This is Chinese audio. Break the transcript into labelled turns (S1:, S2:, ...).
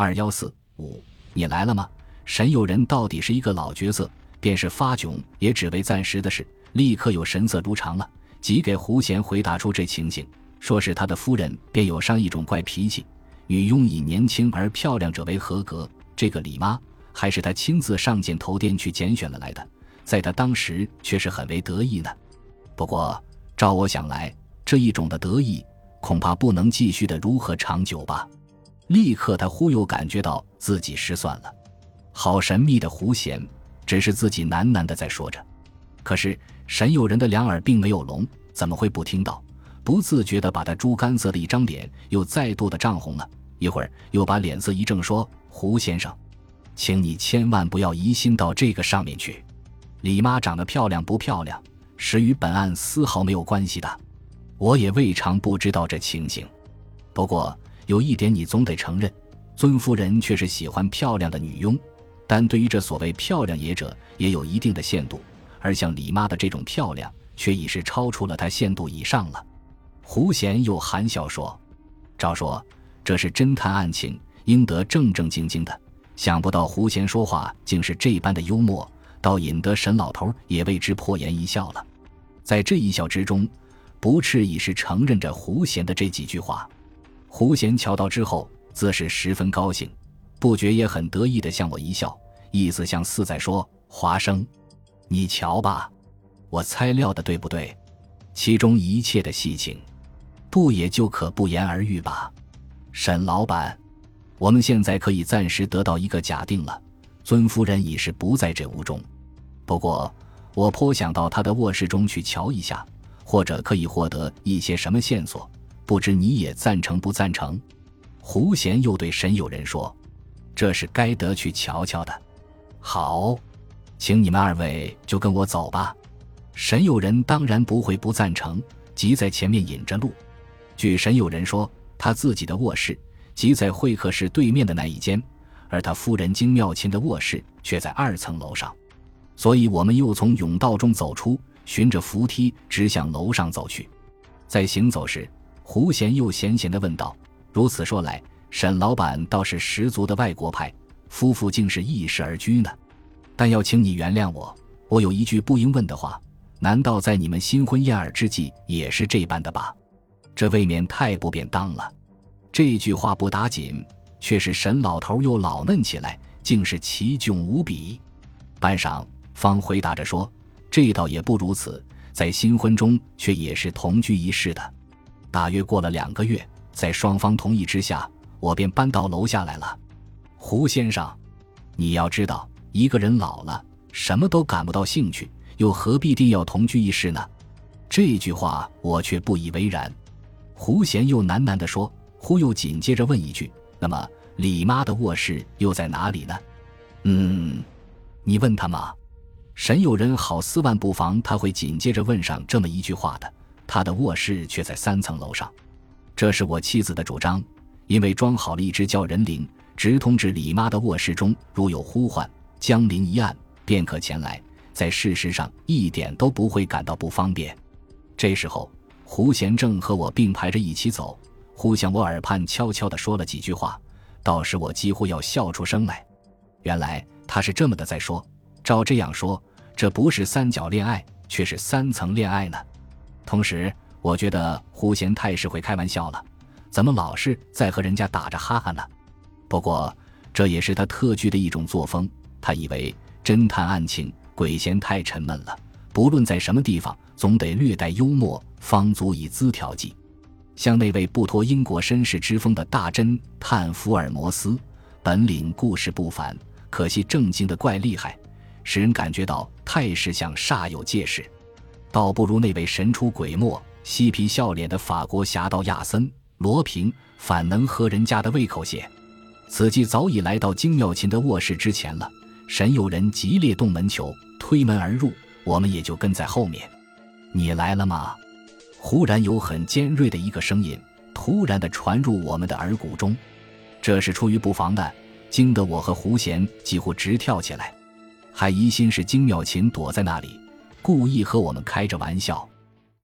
S1: 二幺四五，你来了吗？沈友人到底是一个老角色，便是发窘也只为暂时的事，立刻有神色如常了，即给胡贤回答出这情形，说是他的夫人便有上一种怪脾气，女佣以年轻而漂亮者为合格。这个李妈还是他亲自上剪头店去拣选了来的，在他当时却是很为得意呢。不过照我想来，这一种的得意恐怕不能继续的如何长久吧。立刻，他忽又感觉到自己失算了。好神秘的胡贤，只是自己喃喃的在说着。可是沈友人的两耳并没有聋，怎么会不听到？不自觉的把他猪肝色的一张脸又再度的涨红了。一会儿又把脸色一正，说：“胡先生，请你千万不要疑心到这个上面去。李妈长得漂亮不漂亮，实与本案丝毫没有关系的。我也未尝不知道这情形。不过。”有一点你总得承认，尊夫人却是喜欢漂亮的女佣，但对于这所谓漂亮也者，也有一定的限度。而像李妈的这种漂亮，却已是超出了她限度以上了。胡贤又含笑说：“照说这是侦探案情，应得正正经经的。想不到胡贤说话竟是这般的幽默，倒引得沈老头也为之破颜一笑了。在这一笑之中，不啻已是承认着胡贤的这几句话。”胡贤瞧到之后，自是十分高兴，不觉也很得意的向我一笑，意思像似在说：“华生，你瞧吧，我猜料的对不对？其中一切的细情，不也就可不言而喻吧？”沈老板，我们现在可以暂时得到一个假定了，尊夫人已是不在这屋中。不过，我颇想到他的卧室中去瞧一下，或者可以获得一些什么线索。不知你也赞成不赞成？胡贤又对沈友人说：“这是该得去瞧瞧的。”好，请你们二位就跟我走吧。沈友人当然不会不赞成，即在前面引着路。据沈友人说，他自己的卧室即在会客室对面的那一间，而他夫人金妙琴的卧室却在二层楼上。所以，我们又从甬道中走出，循着扶梯直向楼上走去。在行走时，胡贤又闲闲地问道：“如此说来，沈老板倒是十足的外国派，夫妇竟是异室而居呢。但要请你原谅我，我有一句不应问的话：难道在你们新婚燕尔之际也是这般的吧？这未免太不便当了。”这句话不打紧，却是沈老头又老嫩起来，竟是奇窘无比。半晌，方回答着说：“这倒也不如此，在新婚中却也是同居一室的。”大约过了两个月，在双方同意之下，我便搬到楼下来了。胡先生，你要知道，一个人老了，什么都感不到兴趣，又何必定要同居一室呢？这句话我却不以为然。胡贤又喃喃地说，忽又紧接着问一句：“那么李妈的卧室又在哪里呢？”嗯，你问他吗？沈有人好似万不防他会紧接着问上这么一句话的。他的卧室却在三层楼上，这是我妻子的主张，因为装好了一只叫人铃，直通至李妈的卧室中，如有呼唤，江铃一按，便可前来，在事实上一点都不会感到不方便。这时候，胡贤正和我并排着一起走，忽向我耳畔悄悄地说了几句话，倒使我几乎要笑出声来。原来他是这么的在说：照这样说，这不是三角恋爱，却是三层恋爱呢。同时，我觉得胡贤太是会开玩笑了，怎么老是在和人家打着哈哈呢？不过这也是他特具的一种作风。他以为侦探案情鬼嫌太沉闷了，不论在什么地方，总得略带幽默，方足以资调剂。像那位不脱英国绅士之风的大侦探福尔摩斯，本领故事不凡，可惜正经的怪厉害，使人感觉到态势像煞有介事。倒不如那位神出鬼没、嬉皮笑脸的法国侠盗亚森·罗平，反能合人家的胃口些。此际早已来到金妙琴的卧室之前了。沈有人急烈动门球，推门而入，我们也就跟在后面。你来了吗？忽然有很尖锐的一个声音突然的传入我们的耳骨中，这是出于不防的，惊得我和胡贤几乎直跳起来，还疑心是金妙琴躲在那里。故意和我们开着玩笑。